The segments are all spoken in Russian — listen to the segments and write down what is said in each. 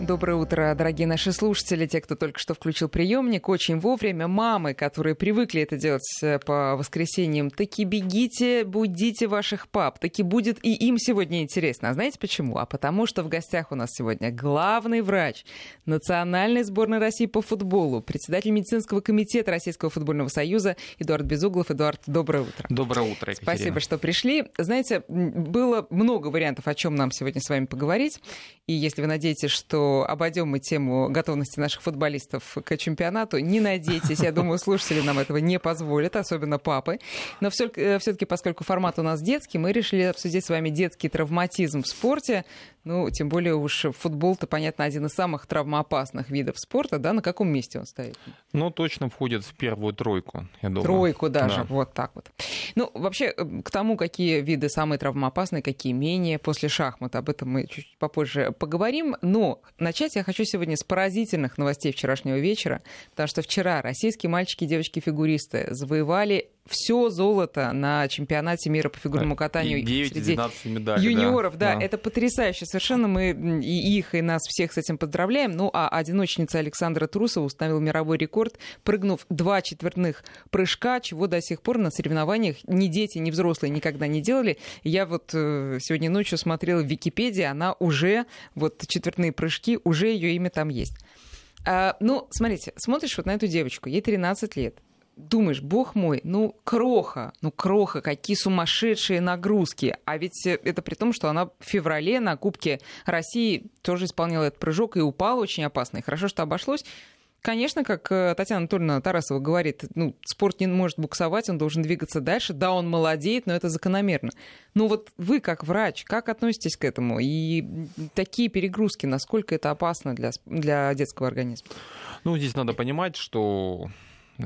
Доброе утро, дорогие наши слушатели, те, кто только что включил приемник. Очень вовремя мамы, которые привыкли это делать э, по воскресеньям, таки бегите, будите ваших пап. Таки будет и им сегодня интересно. А знаете почему? А потому что в гостях у нас сегодня главный врач Национальной сборной России по футболу, председатель медицинского комитета Российского футбольного союза Эдуард Безуглов. Эдуард, доброе утро. Доброе утро, Екатерина. Спасибо, что пришли. Знаете, было много вариантов, о чем нам сегодня с вами поговорить. И если вы надеетесь, что обойдем мы тему готовности наших футболистов к чемпионату. Не надейтесь, я думаю, слушатели нам этого не позволят, особенно папы. Но все-таки, поскольку формат у нас детский, мы решили обсудить с вами детский травматизм в спорте. Ну, тем более уж футбол-то, понятно, один из самых травмоопасных видов спорта, да? На каком месте он стоит? Ну, точно входит в первую тройку, я думаю. Тройку даже, да. вот так вот. Ну, вообще, э, к тому, какие виды самые травмоопасные, какие менее, после шахмат, об этом мы чуть попозже поговорим. Но начать я хочу сегодня с поразительных новостей вчерашнего вечера, потому что вчера российские мальчики и девочки-фигуристы завоевали все золото на чемпионате мира по фигурному катанию 9 среди медалей, юниоров. Да, да, это потрясающе. Совершенно мы и их, и нас всех с этим поздравляем. Ну, а одиночница Александра Трусова установил мировой рекорд, прыгнув два четвертных прыжка, чего до сих пор на соревнованиях ни дети, ни взрослые никогда не делали. Я вот э, сегодня ночью смотрела в Википедии, она уже, вот четвертные прыжки, уже ее имя там есть. А, ну, смотрите, смотришь вот на эту девочку, ей 13 лет думаешь, бог мой, ну кроха, ну кроха, какие сумасшедшие нагрузки. А ведь это при том, что она в феврале на Кубке России тоже исполнила этот прыжок и упала очень опасно. И хорошо, что обошлось. Конечно, как э, Татьяна Анатольевна Тарасова говорит, ну, спорт не может буксовать, он должен двигаться дальше. Да, он молодеет, но это закономерно. Ну вот вы, как врач, как относитесь к этому? И такие перегрузки, насколько это опасно для, для детского организма? Ну, здесь надо понимать, что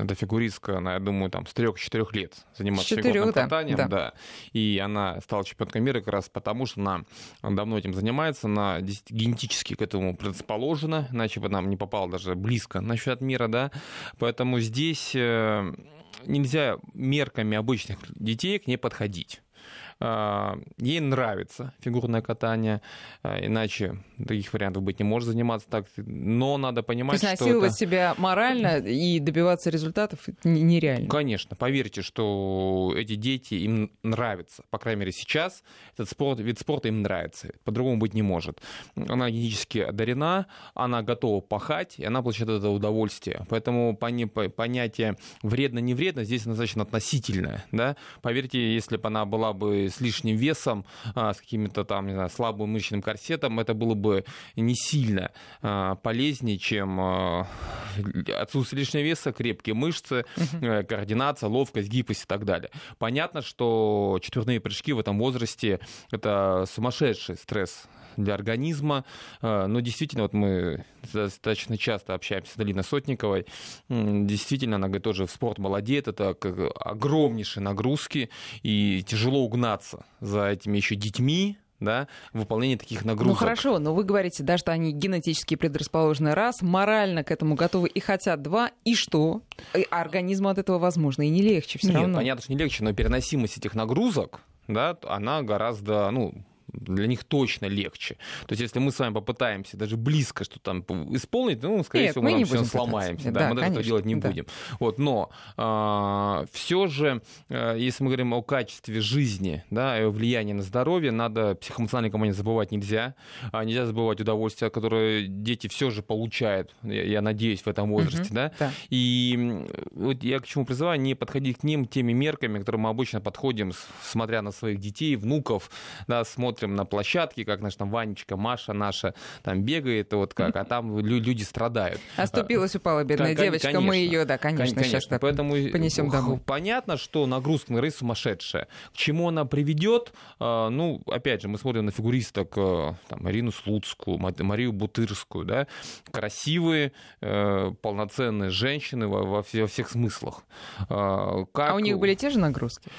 эта фигуристка, она, я думаю, там с 3-4 лет заниматься фигурным да. катанием, да. да. И она стала чемпионкой мира как раз потому, что она давно этим занимается, она генетически к этому предрасположена, иначе бы нам не попала даже близко на чемпионат мира, да. Поэтому здесь э, нельзя мерками обычных детей к ней подходить. А, ей нравится фигурное катание, а, иначе таких вариантов быть не может заниматься так. Но надо понимать, То есть что это... себя морально и добиваться результатов нереально. Конечно. Поверьте, что эти дети, им нравится. По крайней мере, сейчас этот спорт, вид спорта им нравится. По-другому быть не может. Она генетически одарена, она готова пахать, и она получает это удовольствие. Поэтому понятие вредно-не вредно здесь достаточно относительное. Да? Поверьте, если бы она была бы с лишним весом, а, с каким-то там, не знаю, слабым мышечным корсетом, это было бы не сильно а, полезнее, чем а, отсутствие лишнего веса, крепкие мышцы, uh координация, ловкость, гибкость и так далее. Понятно, что четверные прыжки в этом возрасте — это сумасшедший стресс для организма. Но действительно, вот мы достаточно часто общаемся с Долиной Сотниковой. Действительно, она говорит, тоже в спорт молодеет, это огромнейшие нагрузки, и тяжело угнаться за этими еще детьми, да, выполнение таких нагрузок. Ну хорошо, но вы говорите, да, что они генетически предрасположены раз, морально к этому готовы и хотят два, и что? А организму от этого, возможно, и не легче все Нет, равно. понятно, что не легче, но переносимость этих нагрузок, да, она гораздо, ну, для них точно легче. То есть, если мы с вами попытаемся даже близко что там исполнить, ну, скорее Нет, всего, мы, мы все сломаемся. Да, да, мы даже этого делать не да. будем. Вот, но э, а, все же, э, если мы говорим о качестве жизни, да, и о влиянии на здоровье, надо психоэмоциональный компонент забывать нельзя. А нельзя забывать удовольствие, которое дети все же получают, я, я надеюсь, в этом возрасте. Угу, да? Да. И вот я к чему призываю, не подходить к ним теми мерками, которые мы обычно подходим, смотря на своих детей, внуков, да, смотрим смотрим на площадке, как наш там Ванечка, Маша наша там бегает, вот как, а там люди страдают. Оступилась, упала бедная девочка, конечно, мы ее, да, конечно, конечно. сейчас Поэтому понесем домой. Понятно, что нагрузка на рейс сумасшедшая. К чему она приведет? А, ну, опять же, мы смотрим на фигуристок э, там, Марину Слуцкую, Марию Бутырскую, да, красивые, э, полноценные женщины во, во всех смыслах. А, как... а у них были те же нагрузки?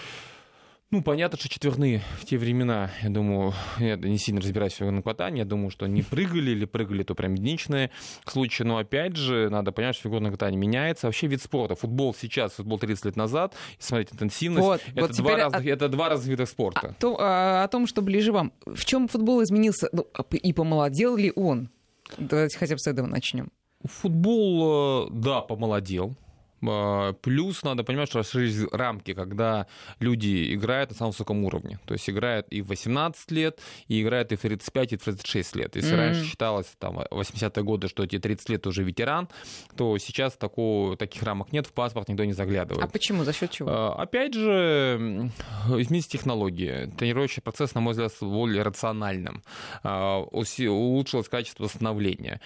Ну, понятно, что четверные в те времена, я думаю, я не сильно разбираюсь в фигурном я думаю, что не прыгали или прыгали, то прям единичные случаи. Но опять же, надо понять, что фигурное катание меняется. Вообще вид спорта. Футбол сейчас, футбол 30 лет назад, смотрите, интенсивность, вот, это, вот два разных, это два разных вида спорта. А, то, а, о том, что ближе вам. В чем футбол изменился, ну, и помолодел ли он? Давайте хотя бы с этого начнем. Футбол, да, помолодел. А, плюс надо понимать, что расширились рамки, когда люди играют на самом высоком уровне. То есть играют и в 18 лет, и играют и в 35, и в 36 лет. Если mm-hmm. раньше считалось, там, 80-е годы, что эти 30 лет уже ветеран, то сейчас такого, таких рамок нет, в паспорт никто не заглядывает. А почему? За счет чего? А, опять же, изменились технологии. Тренировочный процесс, на мой взгляд, более рациональным. А, улучшилось качество восстановления.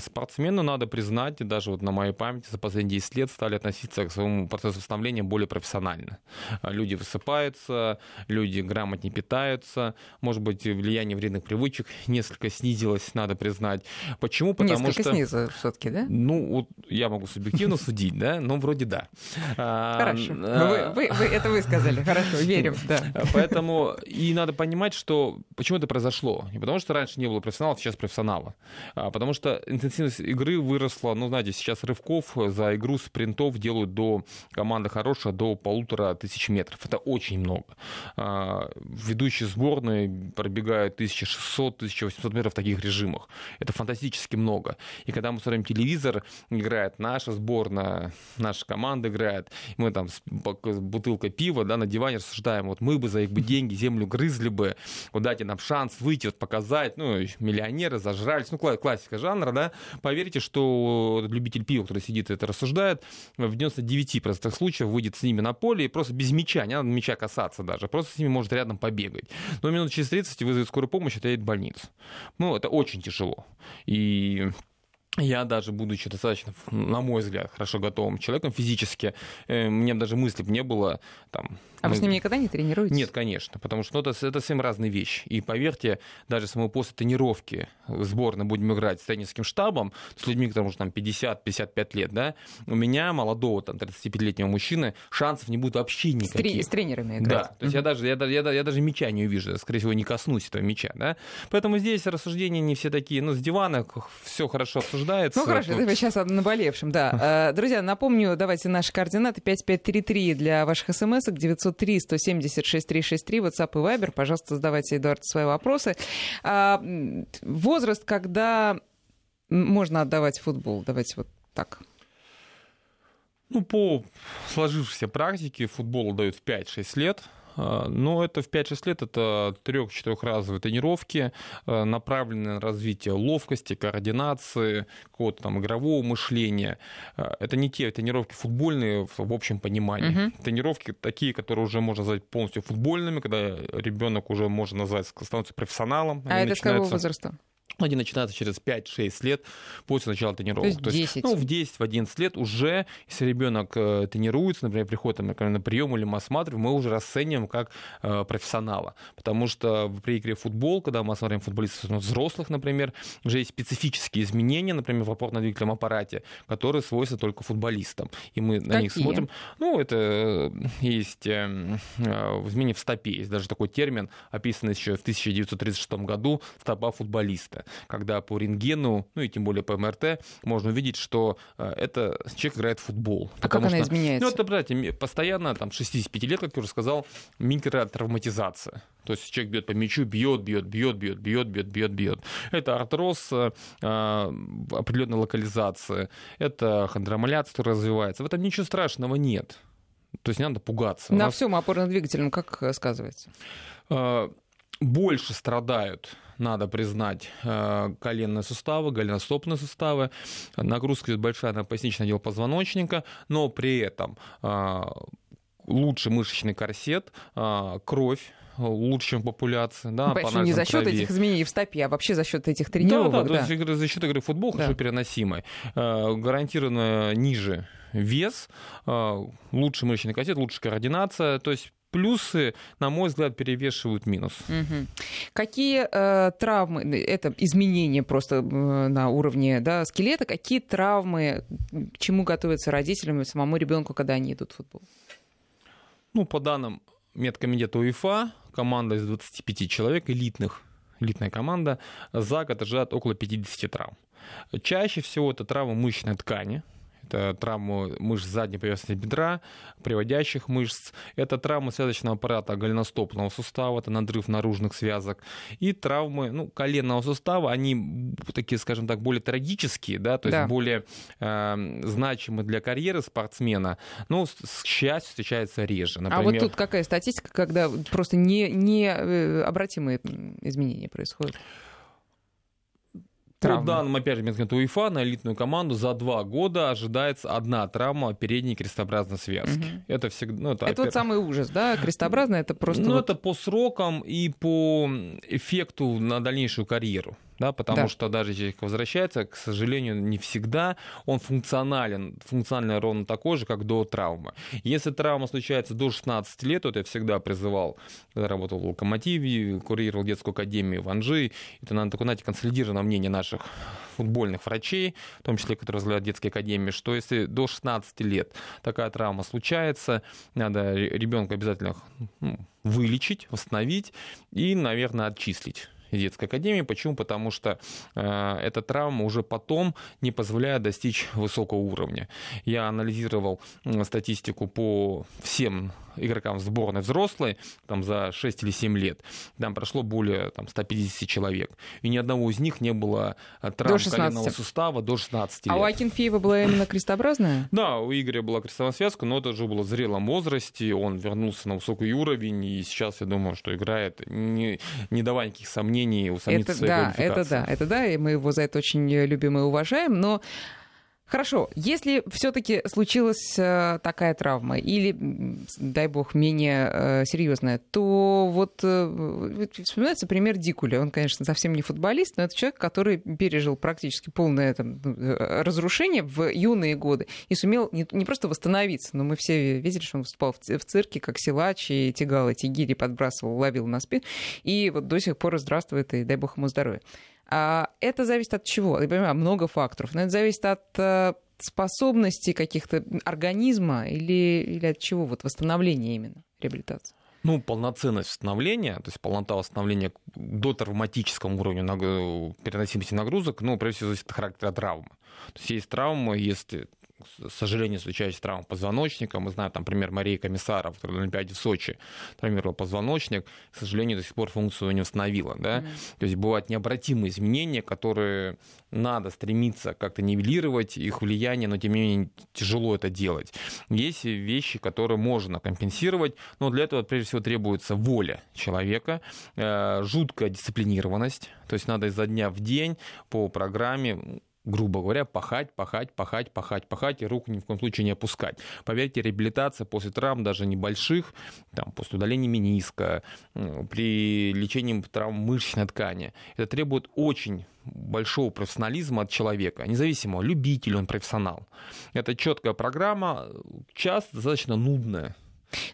Спортсмену надо признать, даже вот на моей памяти за последние 10 лет стали относиться к своему процессу восстановления более профессионально. А, люди высыпаются, люди грамотнее питаются, может быть, влияние вредных привычек несколько снизилось, надо признать. Почему? Потому несколько что... снизилось все-таки, да? Ну, вот я могу субъективно судить, да, но вроде да. А, хорошо. А, вы, вы, это вы сказали, хорошо, верим, да. Поэтому и надо понимать, что почему это произошло. Не потому что раньше не было профессионалов, сейчас профессионалы. А потому что интенсивность игры выросла, ну, знаете, сейчас рывков за игру спринтов часов делают до команды хорошая до полутора тысяч метров. Это очень много. А, ведущие сборные пробегают 1600-1800 метров в таких режимах. Это фантастически много. И когда мы смотрим телевизор, играет наша сборная, наша команда играет, мы там с бутылкой пива да, на диване рассуждаем, вот мы бы за их бы деньги землю грызли бы, вот дайте нам шанс выйти, вот показать, ну, миллионеры зажрались, ну, классика жанра, да, поверьте, что любитель пива, который сидит и это рассуждает, в 99% случаев выйдет с ними на поле и просто без мяча, не надо мяча касаться даже, просто с ними может рядом побегать. Но минут через 30 вызовет скорую помощь, это едет в больницу. Ну, это очень тяжело. И я даже, будучи достаточно, на мой взгляд, хорошо готовым человеком физически, э, мне даже мысли не было там... А мы... вы с ним никогда не тренируетесь? Нет, конечно, потому что ну, это, это совсем разные вещи. И поверьте, даже самому после тренировки сборной будем играть с тренерским штабом, с людьми, которым уже там 50-55 лет, да, у меня, молодого там 35-летнего мужчины, шансов не будет вообще никаких. С, с тренерами играть. Да, то есть я, даже, я, я, я даже мяча не увижу, скорее всего, не коснусь этого мяча, да. Поэтому здесь рассуждения не все такие, ну, с дивана все хорошо обсуждается. Ну хорошо, это сейчас о наболевшем, да. Э, друзья, напомню, давайте наши координаты 5533 для ваших смс 903 176 363 WhatsApp и Viber. Пожалуйста, задавайте, Эдуард, свои вопросы. А, возраст, когда можно отдавать футбол? Давайте вот так. Ну, по сложившейся практике футбол дают в 5-6 лет. А, но это в 5-6 лет это трех-четырехразовые тренировки, а, направленные на развитие ловкости, координации, какого-то там игрового мышления. А, это не те тренировки футбольные в общем понимании. Угу. Тренировки такие, которые уже можно назвать полностью футбольными, когда ребенок уже можно назвать становится профессионалом. А это с какого возраста? Они начинаются через 5-6 лет после начала тренировок. То есть, 10. То есть, ну, в 10-11 лет уже, если ребенок э, тренируется, например, приходит например, на прием или мы осматриваем, мы уже расцениваем как э, профессионала. Потому что при игре в футбол, когда мы осматриваем футболистов ну, взрослых, например, уже есть специфические изменения, например, в опорно-двигательном аппарате, которые свойственны только футболистам. И мы Какие? на них смотрим. Ну, это э, есть э, э, изменения в стопе. Есть даже такой термин, описанный еще в 1936 году, стопа футболиста когда по рентгену, ну и тем более по МРТ, можно увидеть, что э, это человек играет в футбол. А как она что, изменяется? Ну, это, знаете, постоянно, там, 65 лет, как я уже сказал, микротравматизация. То есть человек бьет по мячу, бьет, бьет, бьет, бьет, бьет, бьет, бьет, бьет. Это артроз э, определенной локализации, это хондромаляция, которая развивается. В этом ничего страшного нет. То есть не надо пугаться. На нас... всем опорно-двигательном как э, сказывается? Э, больше страдают надо признать, э, коленные суставы, голеностопные суставы. Нагрузка идет большая на поясничный отдел позвоночника, но при этом э, лучше мышечный корсет, э, кровь лучше, чем популяция. Да, ну, по не за счет этих изменений в стопе, а вообще за счет этих тренировок. Да, да, да. То есть за счет игры в футбол да. хорошо переносимый. Гарантированно ниже вес, лучше мышечный корсет, лучше координация. То есть плюсы, на мой взгляд, перевешивают минус. Угу. Какие э, травмы, это изменения просто э, на уровне да, скелета, какие травмы, к чему готовятся родителям и самому ребенку, когда они идут в футбол? Ну, по данным медкомитета УЕФА, команда из 25 человек, элитных, элитная команда, за год ожидает около 50 травм. Чаще всего это травмы мышечной ткани, это травмы мышц задней поверхности бедра, приводящих мышц, это травмы связочного аппарата голеностопного сустава, это надрыв наружных связок, и травмы ну, коленного сустава, они такие, скажем так, более трагические, да, то есть да. более э, значимы для карьеры спортсмена, но, к счастью, встречаются реже. Например... А вот тут какая статистика, когда просто необратимые не э, изменения происходят? По данным, опять же, Минского УЕФА, на элитную команду за два года ожидается одна травма передней крестообразной связки. Угу. Это всегда... Ну, это, это опять... вот самый ужас, да? Крестообразная, это просто... Ну, вот... это по срокам и по эффекту на дальнейшую карьеру да, потому да. что даже если человек возвращается, к сожалению, не всегда он функционален, функционально ровно такой же, как до травмы. Если травма случается до 16 лет, вот я всегда призывал, когда работал в Локомотиве, курировал детскую академию в Анжи, это, наверное, такое, знаете, консолидированное мнение наших футбольных врачей, в том числе, которые возглавляют детские академии, что если до 16 лет такая травма случается, надо ребенка обязательно ну, вылечить, восстановить и, наверное, отчислить детской академии. Почему? Потому что э, эта травма уже потом не позволяет достичь высокого уровня. Я анализировал статистику по всем игрокам сборной взрослой там, за 6 или 7 лет. Там прошло более там, 150 человек. И ни одного из них не было э, травм коленного сустава до 16 лет. А у Акинфеева была именно крестообразная? Да, у Игоря была крестовая связка, но это уже было в зрелом возрасте. Он вернулся на высокий уровень, и сейчас, я думаю, что играет, не, не давая никаких сомнений усомниться это, да, это да, это да, и мы его за это очень любим и уважаем, но Хорошо, если все-таки случилась э, такая травма или, дай бог, менее э, серьезная, то вот э, вспоминается пример Дикуля. Он, конечно, совсем не футболист, но это человек, который пережил практически полное там, разрушение в юные годы и сумел не, не просто восстановиться, но мы все видели, что он выступал в цирке как силач и тягал эти гири, подбрасывал, ловил на спину, и вот до сих пор здравствует, и дай бог ему здоровья. А это зависит от чего? Я понимаю, много факторов. Но это зависит от э, способностей каких-то организма или, или от чего? Вот восстановления именно, реабилитации. Ну, полноценность восстановления, то есть полнота восстановления до травматического уровня переносимости нагрузок, ну, прежде всего, зависит от характера травмы. То есть есть травмы, если к сожалению, случается травма позвоночника. Мы знаем, там, пример Марии Комиссаров, которая на Олимпиаде в Сочи травмировала позвоночник. К сожалению, до сих пор функцию не восстановила. Да? Mm-hmm. То есть бывают необратимые изменения, которые надо стремиться как-то нивелировать их влияние, но тем не менее тяжело это делать. Есть вещи, которые можно компенсировать, но для этого прежде всего требуется воля человека, э, жуткая дисциплинированность, то есть надо изо дня в день по программе грубо говоря, пахать, пахать, пахать, пахать, пахать и руку ни в коем случае не опускать. Поверьте, реабилитация после травм, даже небольших, там, после удаления мениска, при лечении травм мышечной ткани, это требует очень большого профессионализма от человека, независимо, любитель он, профессионал. Это четкая программа, часто достаточно нудная.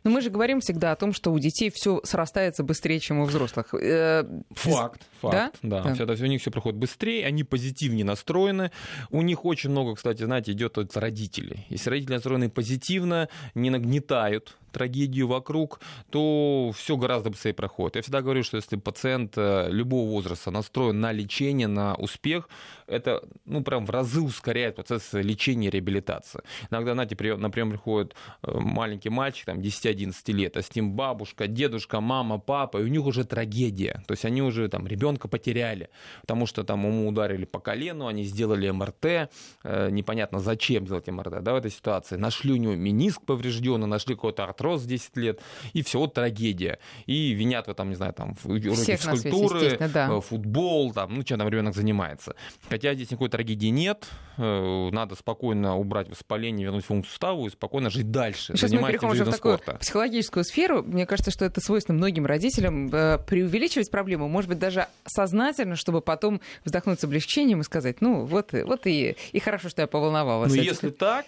Но мы же говорим всегда о том, что у детей все срастается быстрее, чем у взрослых. Э, факт, факт. Да? Да. да. У них все проходит быстрее, они позитивнее настроены. У них очень много, кстати, знаете, идет от родителей. Если родители настроены позитивно, не нагнетают трагедию вокруг, то все гораздо быстрее проходит. Я всегда говорю, что если пациент э, любого возраста настроен на лечение, на успех, это ну, прям в разы ускоряет процесс лечения и реабилитации. Иногда, знаете, например, приходит э, маленький мальчик, там, 10-11 лет, а с ним бабушка, дедушка, мама, папа, и у них уже трагедия. То есть они уже там ребенка потеряли, потому что там ему ударили по колену, они сделали МРТ, э, непонятно зачем сделать МРТ, да, в этой ситуации. Нашли у него мениск поврежденный, нашли какой-то артрос 10 лет, и все, вот трагедия. И винят в этом, не знаю, там, уроки Всех физкультуры, да. Э, футбол, там, ну, чем там ребенок занимается. Хотя здесь никакой трагедии нет, э, надо спокойно убрать воспаление, вернуть функцию ставу и спокойно жить дальше. Сейчас мы переходим уже в такую спорта. психологическую сферу. Мне кажется, что это свойственно многим родителям э, преувеличивать проблему, может быть, даже сознательно, чтобы потом вздохнуть с облегчением и сказать, ну, вот, вот и, и хорошо, что я поволновалась. Ну, если так,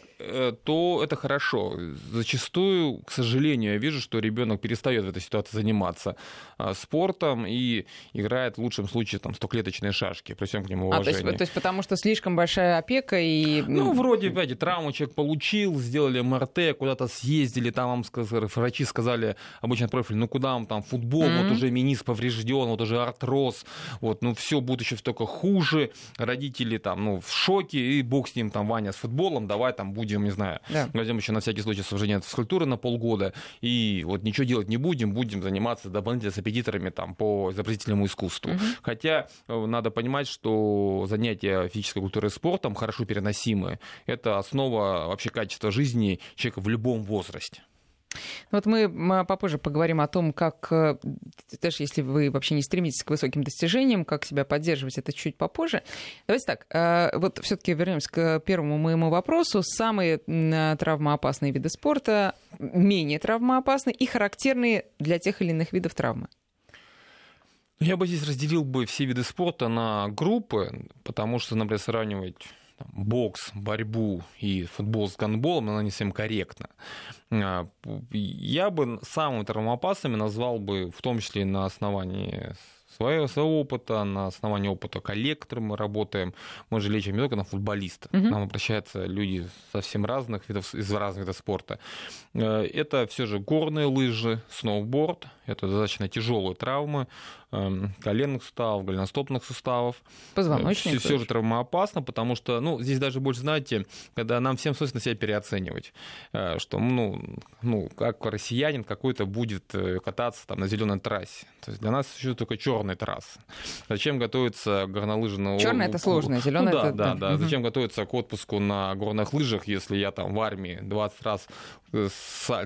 то это хорошо. Зачастую, к сожалению, сожалению, я вижу, что ребенок перестает в этой ситуации заниматься а, спортом и играет в лучшем случае там стоклеточные шашки, при всем к нему уважении. А, то, есть, то есть потому что слишком большая опека и... Ну, вроде, понимаете, травму человек получил, сделали МРТ, куда-то съездили, там вам сказали, врачи сказали, обычно профиль, ну куда вам там, футбол, mm-hmm. вот уже минис поврежден, вот уже артроз, вот, ну все будет еще столько хуже, родители там, ну, в шоке, и бог с ним, там, Ваня с футболом, давай там будем, не знаю, yeah. возьмем еще на всякий случай от физкультуры на полгода, и вот ничего делать не будем, будем заниматься дополнительно с аппетиторами там по изобразительному искусству. Mm-hmm. Хотя э, надо понимать, что занятия физической культурой и спортом хорошо переносимы. Это основа вообще качества жизни человека в любом возрасте. Вот мы попозже поговорим о том, как, э, даже если вы вообще не стремитесь к высоким достижениям, как себя поддерживать, это чуть попозже. Давайте так, э, вот все-таки вернемся к первому моему вопросу. Самые травмоопасные виды спорта, менее травмоопасные и характерные для тех или иных видов травмы. Я бы здесь разделил бы все виды спорта на группы, потому что, например, сравнивать бокс, борьбу и футбол с гандболом, она не совсем корректна. А, я бы самыми травмоопасными назвал бы, в том числе на основании своего, своего опыта, на основании опыта коллег, которым мы работаем. Мы же лечим не только на футболистов. Угу. К нам обращаются люди совсем разных видов, из разных видов спорта. Э, это все же горные лыжи, сноуборд. Это достаточно тяжелые травмы эм, коленных суставов, голеностопных суставов. Позвоночник. Все, все же травмоопасно, потому что, ну, здесь даже больше, знаете, когда нам всем свойственно себя переоценивать, э, что, ну, ну, как россиянин какой-то будет э, кататься там на зеленой трассе. То есть для нас существует только черная трасса. Зачем готовиться горнолыжного... Черная это сложно, зеленая ну, да, это... Да, да, да. Зачем готовиться к отпуску на горных лыжах, если я там в армии 20 раз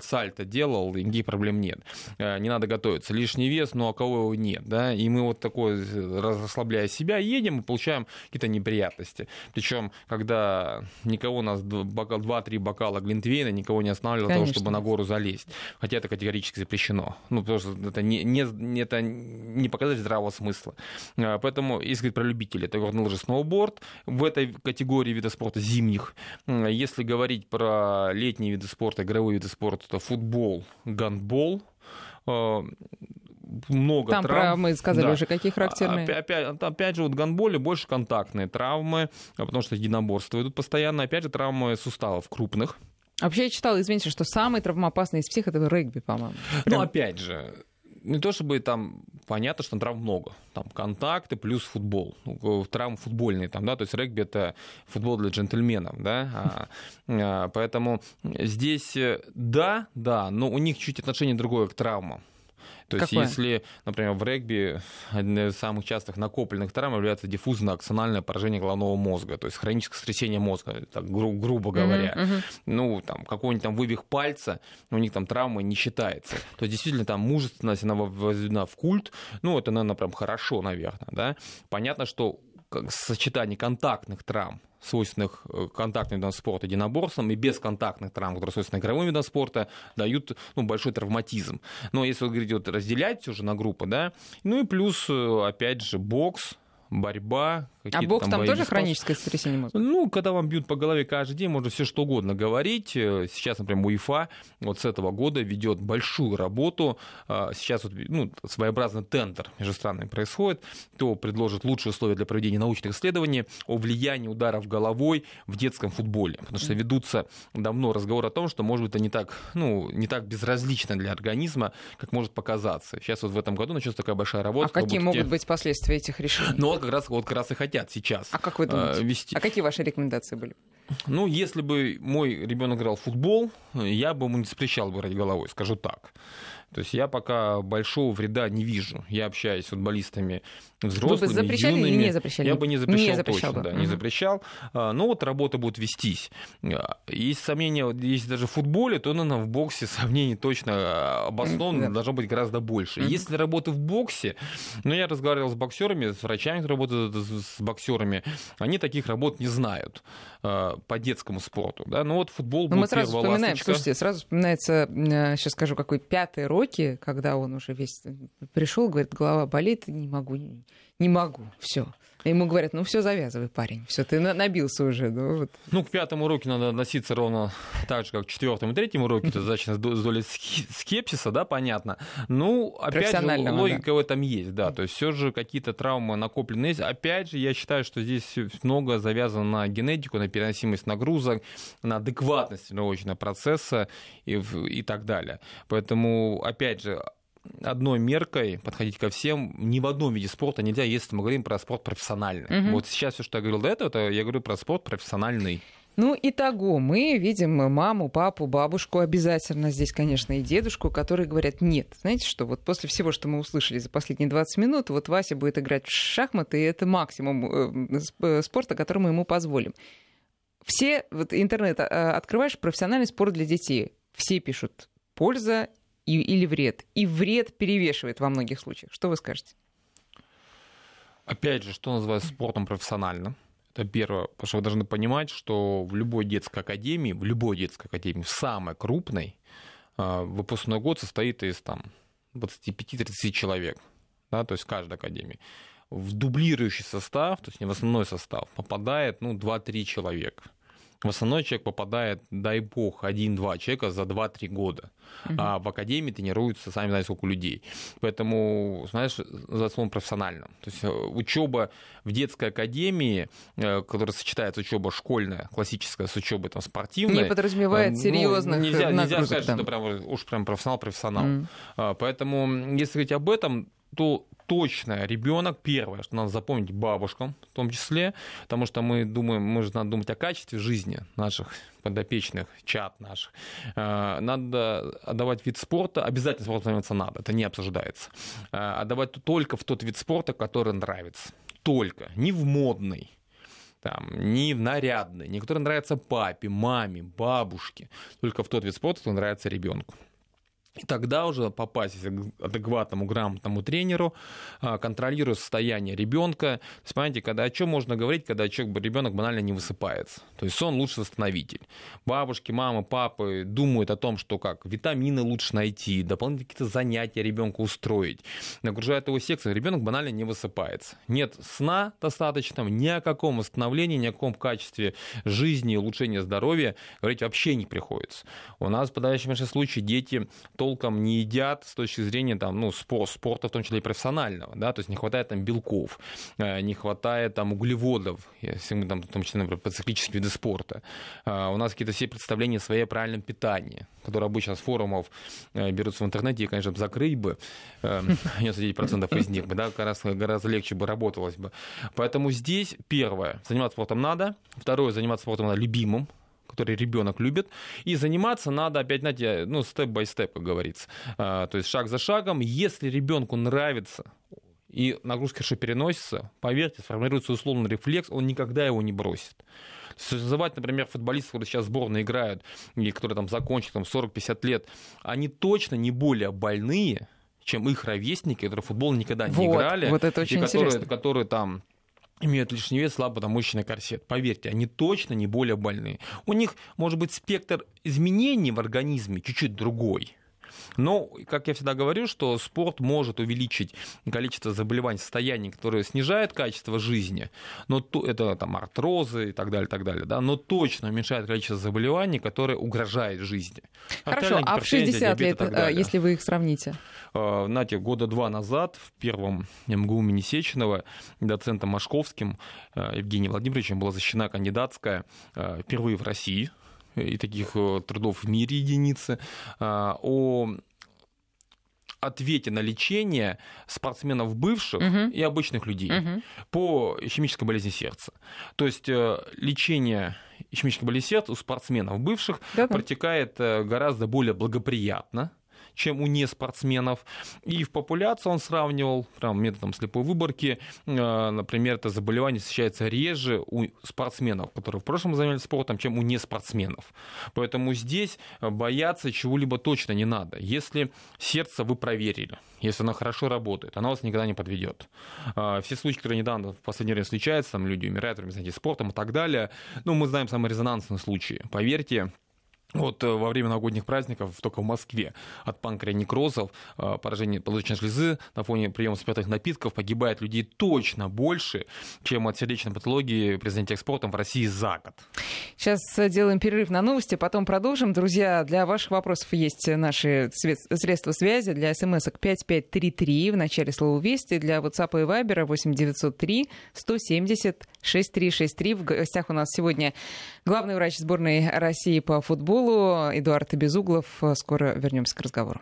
сальто делал, и никаких проблем нет. Э, не надо готовиться. Лишний вес, но ну, а кого его нет, да? И мы вот такой, расслабляя себя, едем и получаем какие-то неприятности. Причем, когда никого у нас 2-3 бокала глинтвейна, никого не останавливало того, чтобы на гору залезть. Хотя это категорически запрещено. Ну, потому что это не, не, это не показатель здравого смысла. Э, поэтому, если говорить про любителей, это горный лыжи сноуборд в этой категории вида спорта зимних. Если говорить про летние виды спорта, игровые виды спорта, это футбол, гандбол, много там травм. Про, мы сказали да. уже, какие характерные. Опять, опять, опять же, вот в гандболе больше контактные травмы, потому что единоборства идут постоянно. Опять же, травмы суставов крупных. Вообще, я читала, извините, что самый травмоопасный из всех это регби, по-моему. Ну, опять же, не то чтобы там понятно, что травм много. Там контакты плюс футбол. Ну, травмы футбольные там, да, то есть регби это футбол для джентльменов, да. А, а, поэтому здесь э, да, да, но у них чуть отношение другое к травмам. То есть, Какое? если, например, в регби одной из самых частых накопленных травм является диффузно-акциональное поражение головного мозга, то есть хроническое сотрясение мозга, так гру- грубо говоря. Uh-huh. Ну, там, какой-нибудь там вывих пальца, у них там травма не считается. То есть, действительно, там мужественность, она возведена в культ, ну, это, наверное, прям хорошо, наверное, да. Понятно, что сочетание контактных травм свойственных э, контактным видам спорта единоборством и бесконтактных травм, которые свойственны игровым видам спорта, дают ну, большой травматизм. Но если вы говорите, вот, разделять уже на группы, да, ну и плюс, э, опять же, бокс, борьба. А бокс там, там тоже спас... хроническое сотрясение мозга? Ну, когда вам бьют по голове каждый день, можно все что угодно говорить. Сейчас, например, УЕФА вот с этого года ведет большую работу. А, сейчас вот, ну, своеобразный тендер между странами происходит. Кто предложит лучшие условия для проведения научных исследований о влиянии ударов головой в детском футболе. Потому что ведутся давно разговоры о том, что, может быть, это не так, ну, не так безразлично для организма, как может показаться. Сейчас вот в этом году начнется такая большая работа. А какие могут быть последствия этих решений? Ну, вот как раз, вот как раз и хотят сейчас. А как вы думаете? Э, вести. А какие ваши рекомендации были? Ну, если бы мой ребенок играл в футбол, я бы ему не запрещал бы играть головой, скажу так. То есть я пока большого вреда не вижу. Я общаюсь с футболистами взрослыми, Вы бы запрещали юными. или не запрещали? Я бы не запрещал, не запрещал точно, бы. да, не запрещал. А, но вот работа будет вестись. А, есть сомнения, если даже в футболе, то, наверное, в боксе сомнений точно а, обоснованно должно быть гораздо больше. Если работа в боксе, ну, я разговаривал с боксерами, с врачами, которые работают с боксерами, они таких работ не знают по детскому спорту. Да? Но вот футбол будет мы сразу вспоминаем, ласточка. слушайте, сразу вспоминается, сейчас скажу, какой пятый Рокки, когда он уже весь пришел, говорит, голова болит, не могу, не могу, все. Ему говорят, ну все, завязывай, парень, все, ты набился уже. Ну, вот. ну, к пятому уроку надо относиться ровно так же, как к четвертому и третьему уроку, это значит с долей скепсиса, да, понятно. Ну, опять же, логика да. в этом есть, да, то есть все же какие-то травмы накоплены есть. Опять же, я считаю, что здесь много завязано на генетику, на переносимость нагрузок, на адекватность научного процесса и, и так далее. Поэтому, опять же, одной меркой подходить ко всем. Ни в одном виде спорта нельзя, если мы говорим про спорт профессиональный. Угу. Вот сейчас все, что я говорил до этого, это я говорю про спорт профессиональный. Ну и того, мы видим маму, папу, бабушку обязательно здесь, конечно, и дедушку, которые говорят, нет, знаете что, вот после всего, что мы услышали за последние 20 минут, вот Вася будет играть в шахматы, и это максимум э, э, спорта, который мы ему позволим. Все, вот интернет а, открываешь, профессиональный спорт для детей, все пишут польза и, или вред. И вред перевешивает во многих случаях. Что вы скажете? Опять же, что называется спортом профессиональным? Это первое, потому что вы должны понимать, что в любой детской академии, в любой детской академии, в самой крупной, а, выпускной год состоит из там, 25-30 человек, да, то есть в каждой академии. В дублирующий состав, то есть не в основной состав, попадает ну, 2-3 человека в основной человек попадает, дай бог, один-два человека за 2-3 года. Угу. А в академии тренируются, сами знаете, сколько людей. Поэтому, знаешь, за словом профессионально. То есть э, учеба в детской академии, э, которая сочетается учеба школьная, классическая, с учебой там, спортивной. Не подразумевает э, ну, серьезных нельзя, нельзя сказать, там. что это прям, уж прям профессионал-профессионал. Mm. Поэтому, если говорить об этом, то точно ребенок, первое, что надо запомнить бабушкам в том числе, потому что мы думаем, мы же надо думать о качестве жизни наших подопечных, чат наших. Э, надо отдавать вид спорта, обязательно спортом заниматься надо, это не обсуждается. Э, отдавать только в тот вид спорта, который нравится. Только, не в модный, там, не в нарядный, не который нравится папе, маме, бабушке, только в тот вид спорта, который нравится ребенку. И тогда уже попасть адекватному, грамотному тренеру, а, контролируя состояние ребенка. То есть, понимаете, когда о чем можно говорить, когда человек, ребенок банально не высыпается. То есть сон лучше восстановитель. Бабушки, мамы, папы думают о том, что как витамины лучше найти, дополнительные какие-то занятия ребенку устроить. Нагружают его секцией, ребенок банально не высыпается. Нет сна достаточного, ни о каком восстановлении, ни о каком качестве жизни, улучшения здоровья говорить вообще не приходится. У нас в подавляющем случае дети то толком не едят с точки зрения там, ну, спорта, в том числе и профессионального. Да? То есть не хватает там белков, э, не хватает там углеводов, если мы там, в том числе, например, по циклические виды спорта. Э, у нас какие-то все представления свои о правильном питании, которые обычно с форумов э, берутся в интернете, и, конечно, закрыть бы 99% из них, да, гораздо, гораздо легче бы работалось бы. Поэтому здесь первое, заниматься спортом надо, второе, заниматься спортом надо любимым, который ребенок любит. И заниматься надо, опять, знаете, ну, степ-бай-степ, как говорится. А, то есть шаг за шагом. Если ребенку нравится и нагрузка хорошо переносится, поверьте, сформируется условный рефлекс, он никогда его не бросит. Созывать, например, футболистов, которые сейчас сборные играют, и которые там закончат там, 40-50 лет, они точно не более больные, чем их ровесники, которые в футбол никогда не вот, играли, вот это очень и которые, интересно. которые там имеют лишний вес, слабо домощенный корсет. Поверьте, они точно не более больные. У них может быть спектр изменений в организме чуть-чуть другой. Но, как я всегда говорю, что спорт может увеличить количество заболеваний, состояний, которые снижают качество жизни, но то, это там артрозы и так далее, так далее, да, но точно уменьшает количество заболеваний, которые угрожают жизни. Хорошо, а в 60 лет, э, если вы их сравните? Э, знаете, года два назад в первом МГУ имени Сеченова доцентом Машковским э, Евгением Владимировичем была защищена кандидатская впервые в России и таких э, трудов в мире единицы, а, о ответе на лечение спортсменов бывших угу. и обычных людей угу. по ишемической болезни сердца. То есть э, лечение ишемической болезни сердца у спортсменов бывших да -да. протекает э, гораздо более благоприятно, чем у неспортсменов. И в популяции он сравнивал прям методом слепой выборки. Э, например, это заболевание встречается реже у спортсменов, которые в прошлом занимались спортом, чем у неспортсменов. Поэтому здесь бояться чего-либо точно не надо. Если сердце вы проверили, если оно хорошо работает, оно вас никогда не подведет. Э, все случаи, которые недавно в последнее время встречаются, там люди умирают, знаете, спортом и так далее, ну, мы знаем самые резонансные случаи. Поверьте, вот э, во время новогодних праздников только в Москве от панкреонекрозов, э, поражения поджелудочной железы на фоне приема спиртных напитков погибает людей точно больше, чем от сердечной патологии при занятии экспортом в России за год. Сейчас делаем перерыв на новости, потом продолжим. Друзья, для ваших вопросов есть наши средства связи. Для смс-ок 5533 в начале слова «Вести», для WhatsApp и Viber 8903 170 6363. В гостях у нас сегодня главный врач сборной России по футболу. Эдуард Безуглов. Скоро вернемся к разговору.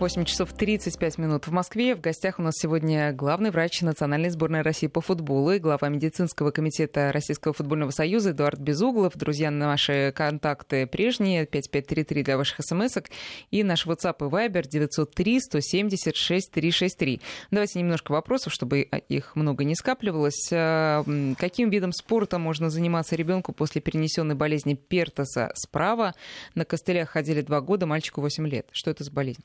8 часов 35 минут в Москве. В гостях у нас сегодня главный врач Национальной сборной России по футболу и глава медицинского комитета Российского футбольного союза Эдуард Безуглов. Друзья, наши контакты прежние 5533 для ваших смс и наш WhatsApp и Viber 903 176 363. Давайте немножко вопросов, чтобы их много не скапливалось. А, каким видом спорта можно заниматься ребенку после перенесенной болезни Пертоса справа? На костылях ходили два года, мальчику 8 лет. Что это за болезнь?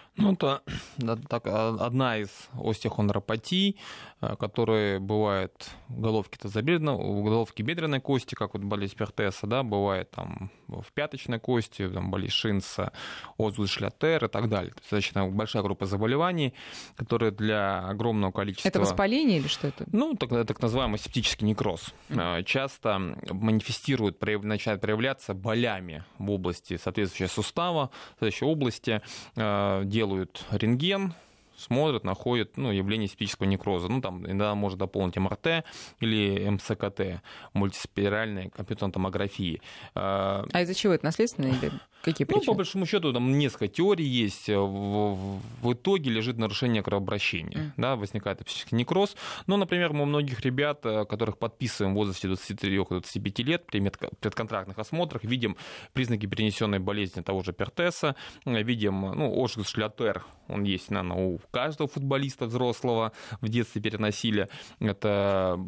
Ну, это так, а, одна из остеохондропатий, а, которые бывает в головке тазобедренной, в головке бедренной кости, как вот болезнь Пертеса, да, бывает там в пяточной кости, там болезнь Шинца, озус шлятер и так далее. То есть достаточно большая группа заболеваний, которые для огромного количества... Это воспаление или что это? Ну, так, так называемый септический некроз. Mm-hmm. Часто манифестирует, прояв... начинает проявляться болями в области соответствующего сустава, соответствующей области, делают рентген, смотрят, находят ну, явление септического некроза. Ну, там иногда может дополнить МРТ или МСКТ, мультиспиральной компьютерной томографии. А из-за чего это наследственно или какие причины? Ну, по большому счету, там несколько теорий есть. В, в итоге лежит нарушение кровообращения. Mm. Да, возникает септический некроз. Ну, например, мы у многих ребят, э, которых подписываем в возрасте 23-25 лет при предконтрактных осмотрах, видим признаки перенесенной болезни того же пертеса, видим, ну, ошгус шлятер, он есть, наверное, у каждого футболиста взрослого в детстве переносили. Это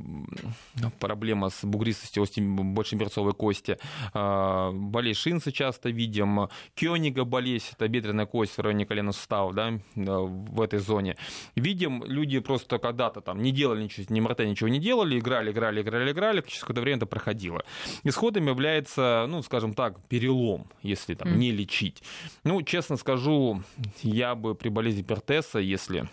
проблема с бугристостью большемерцовой кости. А, болезнь шинца часто видим. Кёнига болезнь, это бедренная кость в районе колена сустава, да, в этой зоне. Видим, люди просто когда-то там не делали ничего, ни МРТ ничего не делали, играли, играли, играли, играли, через какое-то время это проходило. Исходом является, ну, скажем так, перелом, если там не лечить. Ну, честно скажу, я бы при болезни Пертеса, если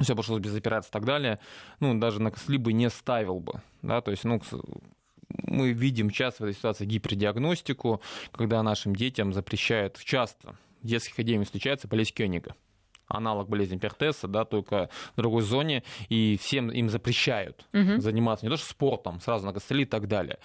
все обошлось без операции и так далее, ну, даже на косли бы не ставил бы, да, то есть, ну, мы видим часто в этой ситуации гипердиагностику, когда нашим детям запрещают часто в детских академиях встречается болезнь Кёнига аналог болезни Пертеса, да, только в другой зоне, и всем им запрещают угу. заниматься не то что спортом, сразу на костыли и так далее.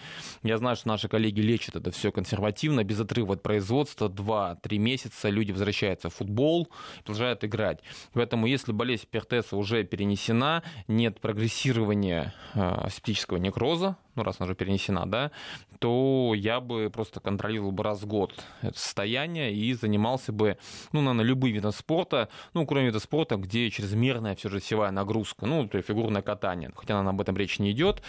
Я знаю, что наши коллеги лечат это все консервативно, без отрыва от производства, 2-3 месяца люди возвращаются в футбол, продолжают играть. Поэтому если болезнь Пертеса уже перенесена, нет прогрессирования э, септического некроза, ну, раз она уже перенесена, да, то я бы просто контролировал бы раз в год это состояние и занимался бы, ну, наверное, любым видом спорта, ну, кроме вида спорта, где чрезмерная все же силовая нагрузка, ну, то есть фигурное катание, хотя нам об этом речь не идет.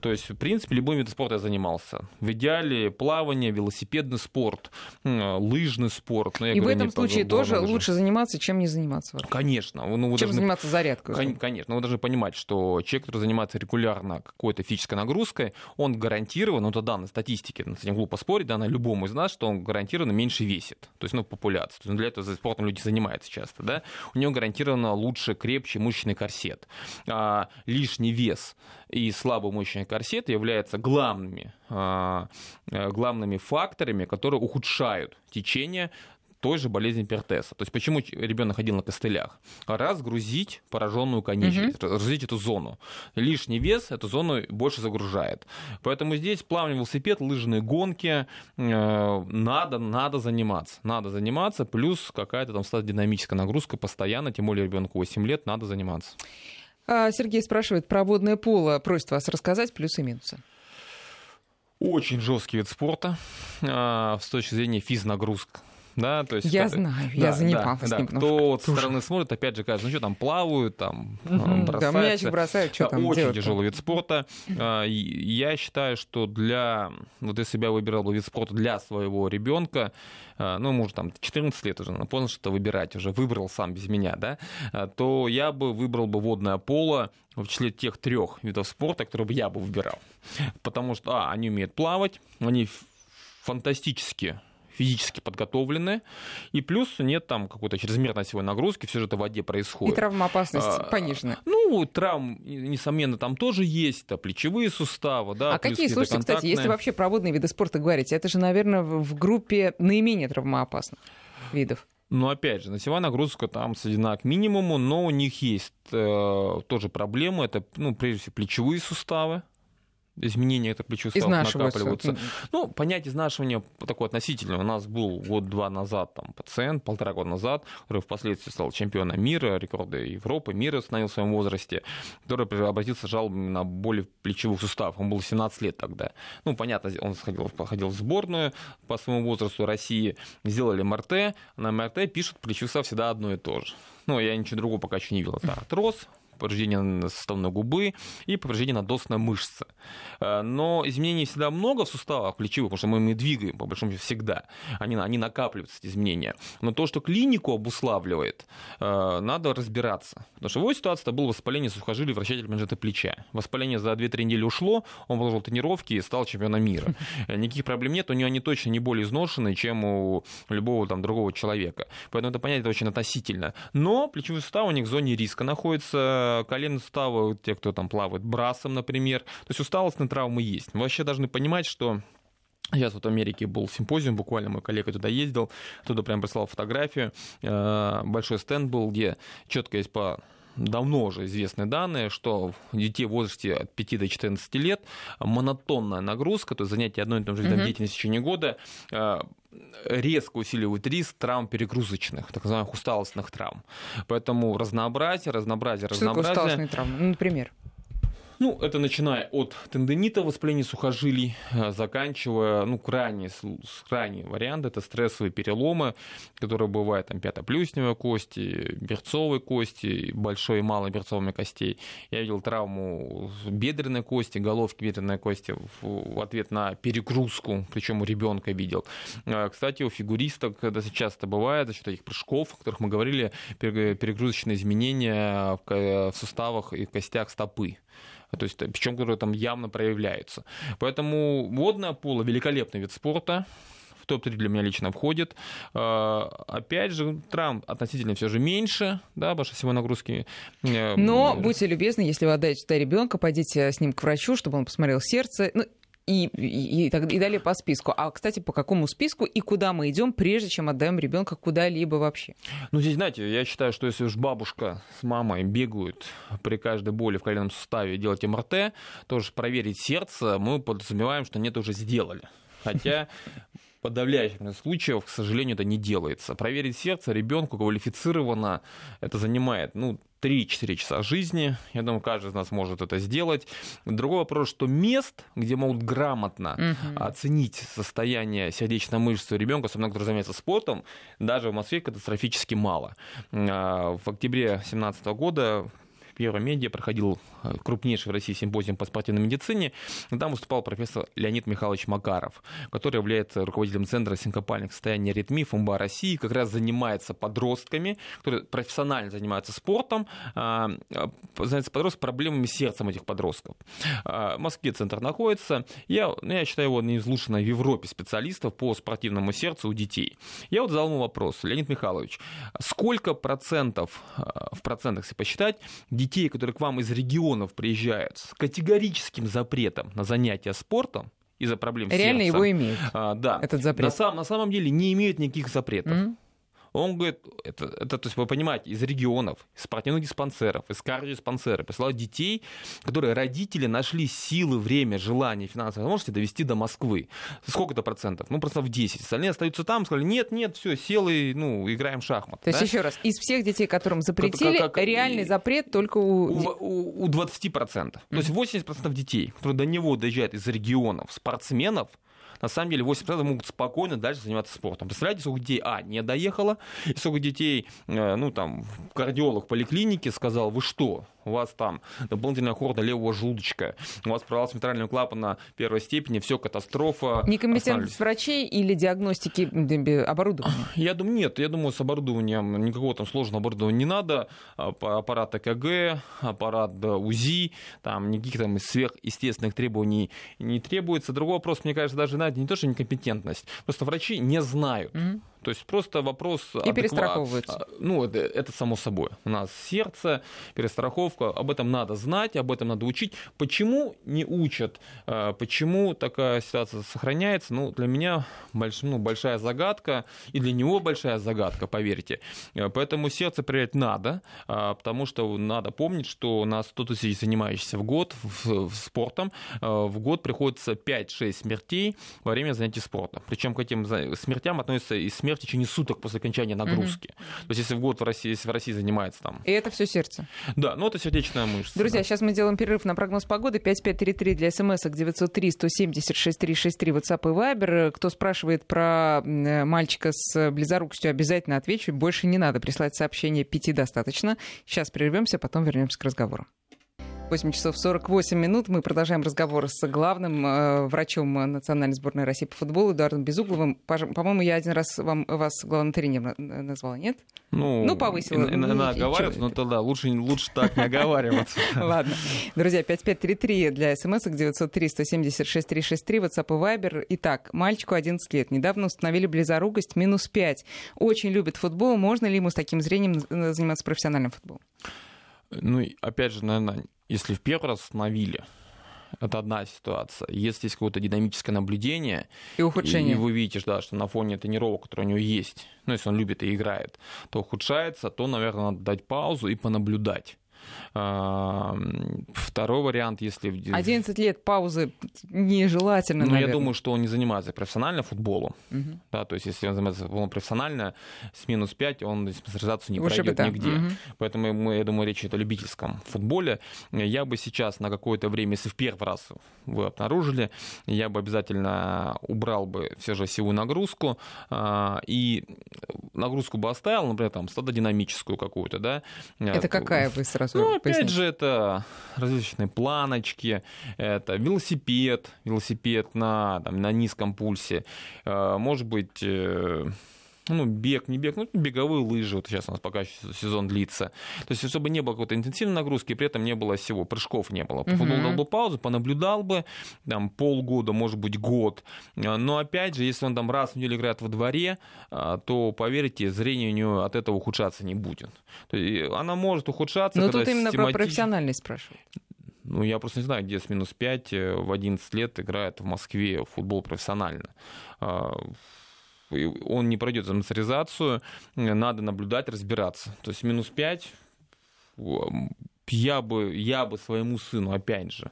То есть, в принципе, любым видом спорта я занимался. В идеале плавание, велосипедный спорт, лыжный спорт. Ну, и в этом случае тоже лучше заниматься, чем не заниматься. Конечно. Ну, чем заниматься зарядкой. Конечно. Вы должны понимать, что человек, который занимается регулярно какой-то физической нагрузкой, он гарантированно, ну, это данные статистики, с этим глупо спорить, да, на любому из нас, что он гарантированно меньше весит. То есть, ну, популяция. То есть, для этого спортом люди занимаются часто, да у него гарантированно лучше, крепче мышечный корсет. А, лишний вес и слабый мышечный корсет являются главными, а, э, главными факторами, которые ухудшают течение той же болезни Пертеса. То есть почему ребенок ходил на костылях? Разгрузить пораженную конечность, угу. разгрузить эту зону. Лишний вес эту зону больше загружает. Поэтому здесь плавный велосипед, лыжные гонки, э, надо, надо заниматься. Надо заниматься, плюс какая-то там стать динамическая нагрузка постоянно, тем более ребенку 8 лет, надо заниматься. А Сергей спрашивает про водное поло. Просит вас рассказать плюсы и минусы. Очень жесткий вид спорта а, с точки зрения физнагрузка да, то есть... Я это, знаю, да, я занималась да, да. Кто вот со стороны смотрит, опять же, кажется, ну что там, плавают, там, угу, бросаются. Да, мячик бросают, что там Очень тяжелый вид спорта. А, я считаю, что для... Вот если бы я выбирал бы вид спорта для своего ребенка, а, ну, может, там, 14 лет уже, понял, что выбирать уже, выбрал сам без меня, да, а, то я бы выбрал бы водное поло в числе тех трех видов спорта, которые бы я бы выбирал. Потому что, а, они умеют плавать, они фантастически физически подготовлены, и плюс нет там какой-то чрезмерной силовой нагрузки, все же это в воде происходит. И травмоопасность а, понижена. Ну, травм, несомненно, там тоже есть, это плечевые суставы, да. А какие, слушайте, кстати, если вообще про водные виды спорта говорить, это же, наверное, в группе наименее травмоопасных видов. Но опять же, носевая нагрузка там сведена к минимуму, но у них есть э, тоже проблемы. Это, ну, прежде всего, плечевые суставы изменения это плечо накапливаются. Ну, понять изнашивания такое относительное. У нас был год-два назад там, пациент, полтора года назад, который впоследствии стал чемпионом мира, рекорды Европы, мира установил в своем возрасте, который обратился с жалобами на боли в плечевых суставах. Он был 17 лет тогда. Ну, понятно, он сходил, походил в сборную по своему возрасту России, сделали МРТ, на МРТ пишут плечевой сустав всегда одно и то же. Ну, я ничего другого пока еще не видел. Это артроз, повреждение составной губы и повреждение надостной мышцы. Э, но изменений всегда много в суставах плечевых, потому что мы ими двигаем, по большому счету, всегда. Они, они накапливаются, эти изменения. Но то, что клинику обуславливает, э, надо разбираться. Потому что в его ситуации это было воспаление сухожилий вращателя манжеты плеча. Воспаление за 2-3 недели ушло, он продолжил тренировки и стал чемпионом мира. Никаких проблем нет, у него они точно не более изношенные, чем у любого там, другого человека. Поэтому это понятие это очень относительно. Но плечевой сустав у них в зоне риска находится, колено суставы, те, кто там плавает брасом, например. То есть усталостные травмы есть. Мы вообще должны понимать, что Сейчас вот в Америке был симпозиум, буквально мой коллега туда ездил, туда прям прислал фотографию. Э, большой стенд был, где четко есть по давно уже известны данные, что детей в возрасте от 5 до 14 лет монотонная нагрузка, то есть занятие одной и той же видом деятельности в течение года, э, резко усиливает риск травм перегрузочных, так называемых усталостных травм. Поэтому разнообразие, разнообразие, что разнообразие. Что усталостные травмы? Ну, например? Ну, это начиная от тендонита, воспаления сухожилий, э, заканчивая, ну, крайний, крайний вариант, это стрессовые переломы, которые бывают там пятоплюсневой кости, берцовой кости, большой и малой берцовыми костей. Я видел травму бедренной кости, головки бедренной кости в ответ на перегрузку, причем у ребенка видел. Э, кстати, у фигуристок это часто бывает за счет этих прыжков, о которых мы говорили, перегрузочные изменения в суставах и костях стопы то есть, причем которые там явно проявляются. Поэтому водное поло великолепный вид спорта, в топ-3 для меня лично входит. А, опять же, травм относительно все же меньше, да, что всего нагрузки... Э, Но будьте любезны, если вы отдаете туда ребенка, пойдите с ним к врачу, чтобы он посмотрел сердце. Ну, и, и, и, и далее по списку. А, кстати, по какому списку и куда мы идем, прежде чем отдаем ребенка куда-либо вообще? Ну, здесь, знаете, я считаю, что если уж бабушка с мамой бегают при каждой боли в коленном суставе делать МРТ, то уж проверить сердце мы подразумеваем, что нет, уже сделали. Хотя подавляющем случаях, к сожалению, это не делается. Проверить сердце ребенку квалифицированно это занимает ну, 3-4 часа жизни. Я думаю, каждый из нас может это сделать. Другой вопрос, что мест, где могут грамотно угу. оценить состояние сердечной мышцы ребенка, особенно который занимается спортом, даже в Москве катастрофически мало. А, в октябре 2017 года Первом медиа проходил э, крупнейший в России симпозиум по спортивной медицине. Там выступал профессор Леонид Михайлович Макаров, который является руководителем Центра синкопальных состояний аритмии ФУМБА России, как раз занимается подростками, которые профессионально занимаются спортом, а, а, занимается подростками проблемами сердцем этих подростков. А, в Москве центр находится. Я, ну, я считаю его одним из в Европе специалистов по спортивному сердцу у детей. Я вот задал ему вопрос, Леонид Михайлович, сколько процентов, в процентах, если посчитать, детей детей, которые к вам из регионов приезжают с категорическим запретом на занятия спортом, из-за проблем Реально сердца. его имеют. А, да. Этот запрет. На, сам, на самом деле не имеют никаких запретов. Mm-hmm. Он говорит, это, это, то есть вы понимаете, из регионов, из спортивных диспансеров, из кардиодиспансеров присылают детей, которые родители нашли силы, время, желание, финансовые возможности довести до Москвы. Сколько это процентов? Ну, процентов 10. Остальные остаются там, сказали, нет, нет, все, сел и, ну, играем в шахмат. То да? есть, еще раз, из всех детей, которым запретили, как, как, реальный запрет только у... У, у, у 20%. Mm-hmm. То есть 80% детей, которые до него доезжают из регионов, спортсменов, на самом деле 8% могут спокойно дальше заниматься спортом. Представляете, сколько детей, а, не доехало, и сколько детей, э, ну, там, кардиолог в поликлинике сказал, вы что, у вас там дополнительная хорда левого желудочка, у вас провал центрального клапана первой степени, все катастрофа. Некомпетентность врачей или диагностики оборудования? Я думаю, нет. Я думаю, с оборудованием никакого там сложного оборудования не надо. А, аппарат ЭКГ, аппарат УЗИ, там никаких там сверхъестественных требований не требуется. Другой вопрос, мне кажется, даже знаете, не то, что некомпетентность, просто врачи не знают. Mm-hmm то есть просто вопрос... И адекват... перестраховываются. А, ну, это, это само собой. У нас сердце, перестраховка, об этом надо знать, об этом надо учить. Почему не учат? А, почему такая ситуация сохраняется? Ну, для меня больш, ну, большая загадка, и для него большая загадка, поверьте. А, поэтому сердце проверять надо, потому что надо помнить, что на 100 тысяч занимающихся в год в, в спортом, в год приходится 5-6 смертей во время занятий спорта. Причем к этим смертям относятся и смерть в течение суток после окончания нагрузки. Mm-hmm. То есть если в год в России, если в России занимается там... И это все сердце? Да, ну это сердечная мышца. Друзья, да. сейчас мы делаем перерыв на прогноз погоды. 5533 для смс-ок 903 170 6363 WhatsApp и Viber. Кто спрашивает про мальчика с близорукостью, обязательно отвечу. Больше не надо прислать сообщение, пяти достаточно. Сейчас прервемся, потом вернемся к разговору. 8 часов 48 минут. Мы продолжаем разговор с главным э, врачом национальной сборной России по футболу Эдуардом Безугловым. По-моему, я один раз вам, вас главным тренером назвала, нет? Ну, ну повысила. Иногда оговариваться, но тогда лучше, лучше так не оговариваться. Ладно. Друзья, 5533 для смс 903 176 363 WhatsApp и Viber. Итак, мальчику 11 лет. Недавно установили близорукость минус 5. Очень любит футбол. Можно ли ему с таким зрением заниматься профессиональным футболом? Ну, опять же, наверное, если в первый раз остановили, это одна ситуация. Если есть какое-то динамическое наблюдение, и ухудшение. И вы видите, да, что на фоне тренировок, которые у него есть, ну, если он любит и играет, то ухудшается, то, наверное, надо дать паузу и понаблюдать. Второй вариант, если... 11 лет паузы нежелательно, Ну, я думаю, что он не занимается профессионально футболом. Угу. Да, то есть, если он занимается футболом профессионально, с минус 5 он специализацию не Ушибы, пройдет нигде. Угу. Поэтому, мы, я думаю, речь идет о любительском футболе. Я бы сейчас на какое-то время, если в первый раз вы обнаружили, я бы обязательно убрал бы все же силовую нагрузку а, и нагрузку бы оставил, например, там, стадодинамическую какую-то, да. Это какая вы сразу ну, опять пояснить? же, это различные планочки, это велосипед, велосипед на, там, на низком пульсе, э, может быть, э, ну, бег, не бег, ну, беговые лыжи, вот сейчас у нас пока сезон длится. То есть, чтобы не было какой-то интенсивной нагрузки, при этом не было всего, прыжков не было. Футбол дал бы паузу, понаблюдал бы, там, полгода, может быть, год. Но, опять же, если он там раз в неделю играет во дворе, а, то, поверьте, зрение у него от этого ухудшаться не будет. То есть, она может ухудшаться, Но тут именно систематич... про профессиональность спрашивают. Ну, я просто не знаю, где с минус 5 э, в 11 лет играет в Москве футбол профессионально а, он не пройдет замацаризацию, надо наблюдать, разбираться. То есть минус 5 я бы, я бы своему сыну, опять же,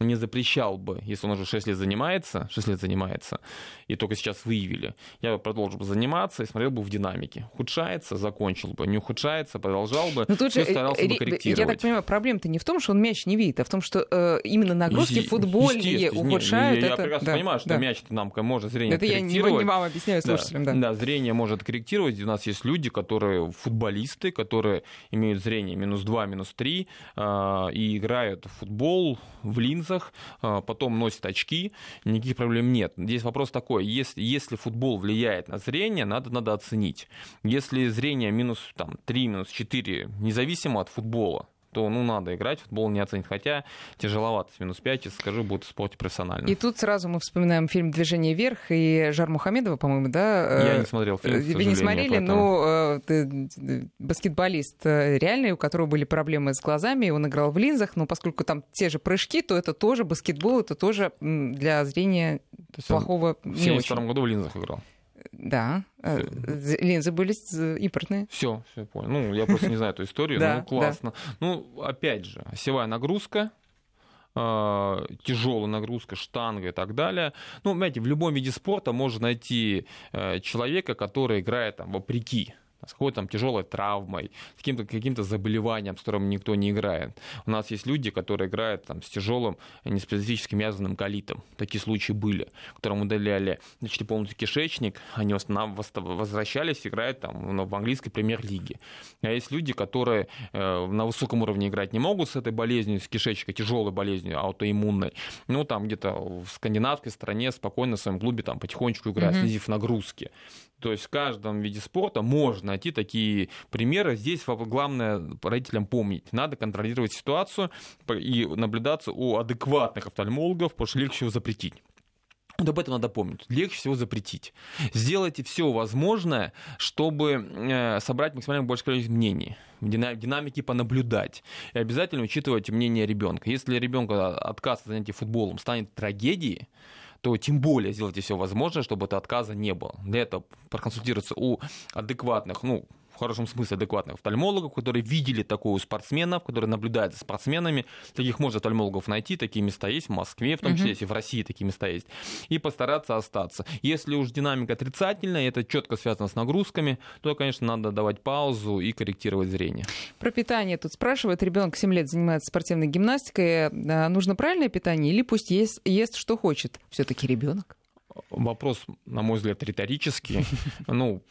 не запрещал бы, если он уже 6 лет занимается, 6 лет занимается, и только сейчас выявили, я бы продолжил бы заниматься и смотрел бы в динамике. Ухудшается, закончил бы, не ухудшается, продолжал бы, Но тут же, старался э, бы корректировать. Я так понимаю, проблема-то не в том, что он мяч не видит, а в том, что э, именно нагрузки футбольные ухудшают. Я, это... я прекрасно да, понимаю, что да. мяч нам может зрение это корректировать. Это я не, вам объясняю слушателям, да. да. Да, зрение может корректировать. У нас есть люди, которые футболисты, которые имеют зрение минус 2, минус 3, э, и играют в футбол в линзах, э, потом носят очки, никаких проблем нет. Здесь вопрос такой, если, если футбол влияет на зрение, надо, надо оценить. Если зрение минус там, 3, минус 4, независимо от футбола, то ну, надо играть, футбол не оценить. Хотя тяжеловато с минус 5, если скажу, будет в спорте профессионально. И тут сразу мы вспоминаем фильм «Движение вверх» и Жар Мухамедова, по-моему, да? Я не смотрел фильм, Вы не смотрели, но э, баскетболист э, реальный, у которого были проблемы с глазами, он играл в линзах, но поскольку там те же прыжки, то это тоже баскетбол, это тоже для зрения плохого в 72 году в линзах играл. Да, э, линзы были импортные. Все, все понял. Ну, я просто не знаю эту историю, ну, классно. Ну, опять же, осевая нагрузка, а, тяжелая нагрузка, штанга и так далее. Ну, понимаете, в любом виде спорта можно найти э, человека, который играет там вопреки с какой-то там тяжелой травмой, с каким-то каким заболеванием, с которым никто не играет. У нас есть люди, которые играют там, с тяжелым неспецифическим язвенным колитом. Такие случаи были, которым удаляли значит, полностью кишечник, они возвращались, играют там, в английской премьер-лиге. А есть люди, которые э, на высоком уровне играть не могут с этой болезнью, с кишечника, тяжелой болезнью, аутоиммунной. Ну, там где-то в скандинавской стране спокойно в своем клубе там потихонечку играют, mm-hmm. снизив нагрузки. То есть в каждом виде спорта можно найти такие примеры. Здесь главное родителям помнить. Надо контролировать ситуацию и наблюдаться у адекватных офтальмологов, потому что легче всего запретить. Вот об этом надо помнить. Легче всего запретить. Сделайте все возможное, чтобы э, собрать максимально большое количество мнений, в динамике понаблюдать. И обязательно учитывать мнение ребенка. Если ребенка отказ от занятий футболом станет трагедией, то тем более сделайте все возможное, чтобы этого отказа не было. Для этого проконсультироваться у адекватных, ну, в хорошем смысле адекватных офтальмологов, которые видели такое у спортсменов, которые наблюдают за спортсменами. Таких можно офтальмологов найти, такие места есть в Москве, в том числе, если в России такие места есть, и постараться остаться. Если уж динамика отрицательная, и это четко связано с нагрузками, то, конечно, надо давать паузу и корректировать зрение. Про питание тут спрашивают. Ребенок 7 лет занимается спортивной гимнастикой. А нужно правильное питание или пусть ест, ест что хочет? Все-таки ребенок? Вопрос, на мой взгляд, риторический. Ну,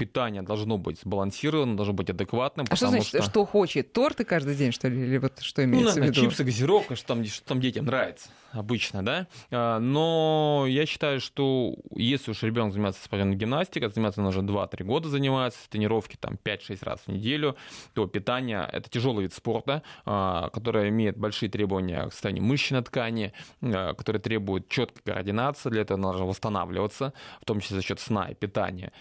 питание должно быть сбалансированным, должно быть адекватным. А что значит, что... что хочет? Торты каждый день, что ли? Или вот что ну, имеется ну, наверное, в виду? чипсы, газировка, что там, что там детям нравится обычно, да. А, но я считаю, что если уж ребенок занимается спортивной гимнастикой, заниматься он уже 2-3 года занимается, тренировки там 5-6 раз в неделю, то питание — это тяжелый вид спорта, а, который имеет большие требования к состоянию мышечной ткани, а, который требует четкой координации, для этого нужно восстанавливаться, в том числе за счет сна и питания.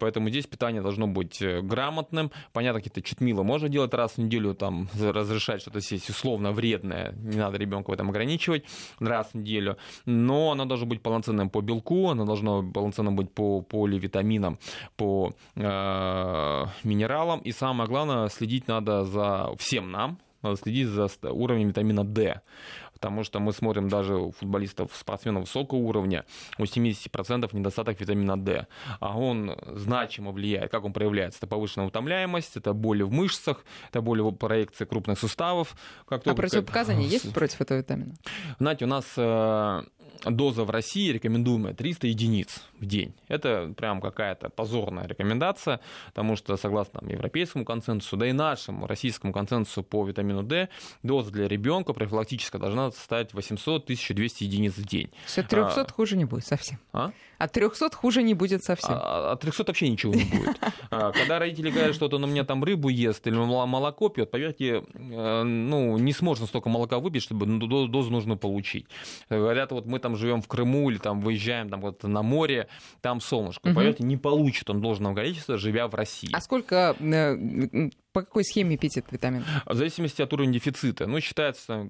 Поэтому здесь питание должно быть э, грамотным. Понятно, какие-то читмилы можно делать раз в неделю, там, разрешать что-то съесть условно вредное, не надо ребенка в этом ограничивать раз в неделю, но оно должно быть полноценным по белку, оно должно полноценным быть по поливитаминам, по э, минералам, и самое главное, следить надо за всем нам, надо следить за уровнем витамина D потому что мы смотрим даже у футболистов, спортсменов высокого уровня, у 70% недостаток витамина D, а он значимо влияет. Как он проявляется? Это повышенная утомляемость, это боли в мышцах, это боли в проекции крупных суставов. Как а противопоказания как... есть против этого витамина? Знаете, у нас э, доза в России рекомендуемая 300 единиц в день. Это прям какая-то позорная рекомендация, потому что согласно там, европейскому консенсусу, да и нашему российскому консенсусу по витамину D, доза для ребенка профилактическая должна составить 800-1200 единиц в день. От 300 а... хуже не будет совсем. А? От 300 хуже не будет совсем. А, от 300 вообще ничего не будет. А, когда родители говорят, что он у меня там рыбу ест или молоко пьет, поверьте, э, ну, не сможет столько молока выпить, чтобы дозу нужно получить. Говорят, вот мы там живем в Крыму или там выезжаем там вот на море, там солнышко. Поверьте, не получит он должного количества, живя в России. А сколько э, по какой схеме пить этот витамин? В зависимости от уровня дефицита. Ну, считается,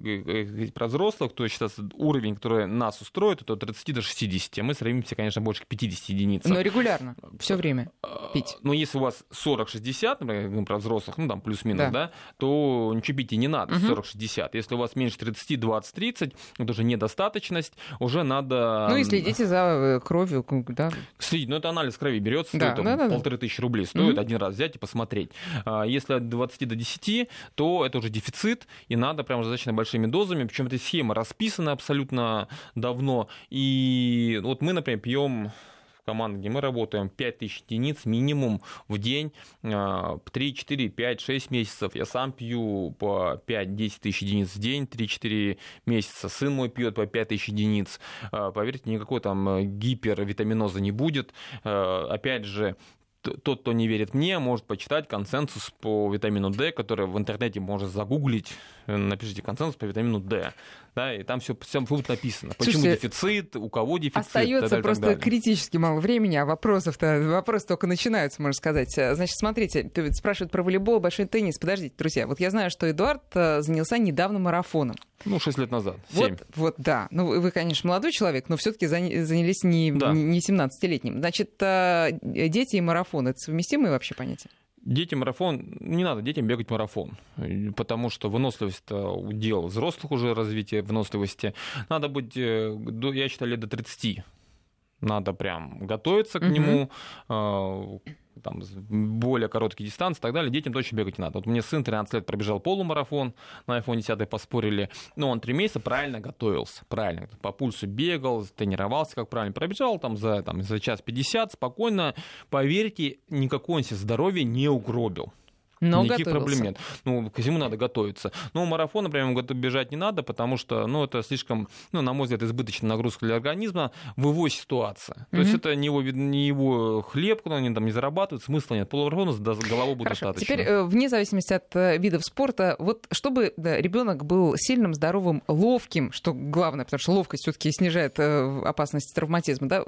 про взрослых, то считается уровень, который нас устроит, это от 30 до 60. Мы стремимся, конечно, больше к 50 единицам. Но регулярно, все время а, пить. Но если у вас 40-60, например, про взрослых, ну, там плюс-минус, да. да, то ничего пить и не надо, угу. 40-60. Если у вас меньше 30, 20-30, это уже недостаточность, уже надо... Ну, и следите за э, кровью, да? Следить, ну, это анализ крови берется, да, стоит да, да, полторы да. тысячи рублей, стоит угу. один раз взять и посмотреть. А если от 20 до 10, то это уже дефицит, и надо прям достаточно большими дозами. Причем эта схема расписана абсолютно давно. И вот мы, например, пьем команды, где мы работаем, 5000 единиц минимум в день, 3, 4, 5, 6 месяцев. Я сам пью по 5-10 тысяч единиц в день, 3-4 месяца. Сын мой пьет по 5 тысяч единиц. А, поверьте, никакой там гипервитаминоза не будет. А, опять же, тот, кто не верит мне, может почитать консенсус по витамину D, который в интернете можно загуглить. Напишите консенсус по витамину D да, и там все, все будет написано. Почему Слушайте, дефицит, у кого дефицит. Остается так, просто так критически мало времени, а вопросов-то, вопросы только начинаются, можно сказать. Значит, смотрите, спрашивают про волейбол, большой теннис. Подождите, друзья, вот я знаю, что Эдуард э, занялся недавно марафоном. Ну, 6 лет назад. 7. Вот, вот, да. Ну, вы, конечно, молодой человек, но все-таки занялись не, да. не 17-летним. Значит, э, дети и марафон это совместимые вообще понятия? Дети марафон, не надо детям бегать марафон, потому что выносливость это удел взрослых уже развитие выносливости. Надо быть, э, я считаю, лет до 30 надо прям готовиться к нему, а, там, более короткие дистанции и так далее, детям точно бегать не надо. Вот мне сын 13 лет пробежал полумарафон, на iPhone 10 поспорили, но он 3 месяца правильно готовился, правильно, по пульсу бегал, тренировался, как правильно. Пробежал, там за, там, за час 50 спокойно, поверьте, никакой он себе здоровья не угробил. Но Никаких готовился. проблем нет. Ну, к зиму надо готовиться. Но марафон, например, бежать не надо, потому что, ну, это слишком, ну, на мой взгляд, избыточная нагрузка для организма в его ситуации. Mm-hmm. То есть это не его, не его хлеб, куда они там не зарабатывают, смысла нет. Полумарафона головой будет Хорошо. достаточно. Теперь, э, вне зависимости от э, видов спорта, вот чтобы да, ребенок был сильным, здоровым, ловким, что главное, потому что ловкость все-таки снижает э, опасность травматизма, да,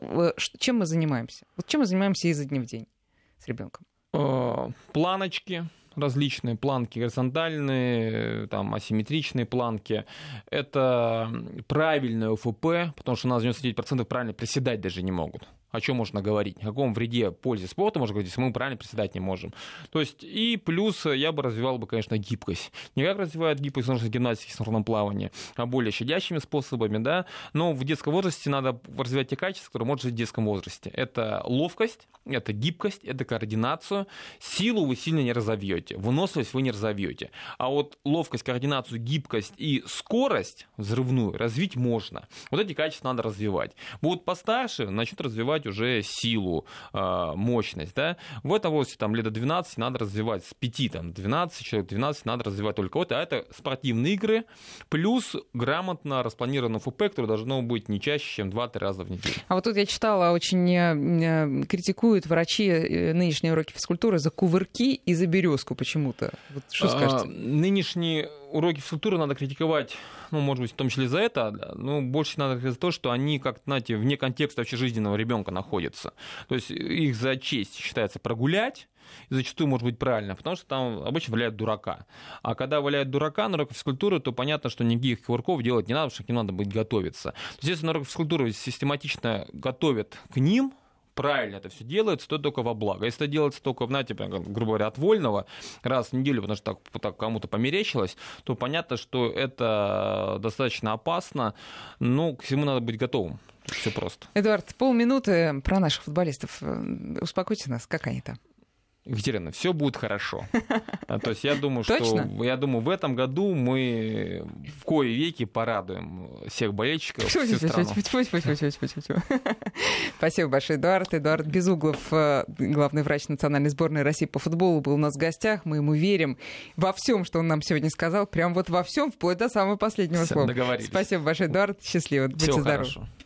чем мы занимаемся? Вот чем мы занимаемся изо дня в день с ребенком? Планочки, различные планки горизонтальные, там, асимметричные планки. Это правильное УФП, потому что у нас 99% правильно приседать даже не могут о чем можно говорить, о каком вреде, пользе спорта можно говорить, если мы правильно приседать не можем. То есть и плюс я бы развивал бы, конечно, гибкость. Не как развивают гибкость в гимнастике, синхронном плавании, а более щадящими способами, да, но в детском возрасте надо развивать те качества, которые можно жить в детском возрасте. Это ловкость, это гибкость, это координацию. Силу вы сильно не разовьете, выносливость вы не разовьете. А вот ловкость, координацию, гибкость и скорость взрывную развить можно. Вот эти качества надо развивать. Будут постарше, начнут развивать развивать уже силу, а, мощность. Да? В этом возрасте там, лет до 12 надо развивать с 5, там, 12, человек 12 надо развивать только вот, а это спортивные игры, плюс грамотно распланированное ФП, которое должно быть не чаще, чем 2-3 раза в неделю. А вот тут я читала, очень э, критикуют врачи э, нынешние уроки физкультуры за кувырки и за березку почему-то. Вот что скажете? А, нынешние уроки физкультуры надо критиковать, ну, может быть, в том числе за это, но больше надо за то, что они, как, знаете, вне контекста общежизненного ребенка находятся. То есть их за честь считается прогулять, и зачастую может быть правильно, потому что там обычно валяют дурака. А когда валяют дурака на уроках физкультуры, то понятно, что никаких кувырков делать не надо, потому что ним надо будет готовиться. То есть если на уроках физкультуры систематично готовят к ним, правильно это все делается, то только во благо. Если это делается только, знаете, грубо говоря, от вольного, раз в неделю, потому что так, так кому-то померещилось, то понятно, что это достаточно опасно, но к всему надо быть готовым. Все просто. Эдуард, полминуты про наших футболистов. Успокойте нас, как они там? Екатерина, все будет хорошо. А, то есть я думаю, что я думаю, в этом году мы в кое веки порадуем всех болельщиков. Спасибо большое, Эдуард. Эдуард Безуглов, э, главный врач национальной сборной России по футболу, был у нас в гостях. Мы ему верим во всем, что он нам сегодня сказал. Прям вот во всем, вплоть до самого последнего слова. Спасибо большое, Эдуард. Счастливо. Будьте здоровы.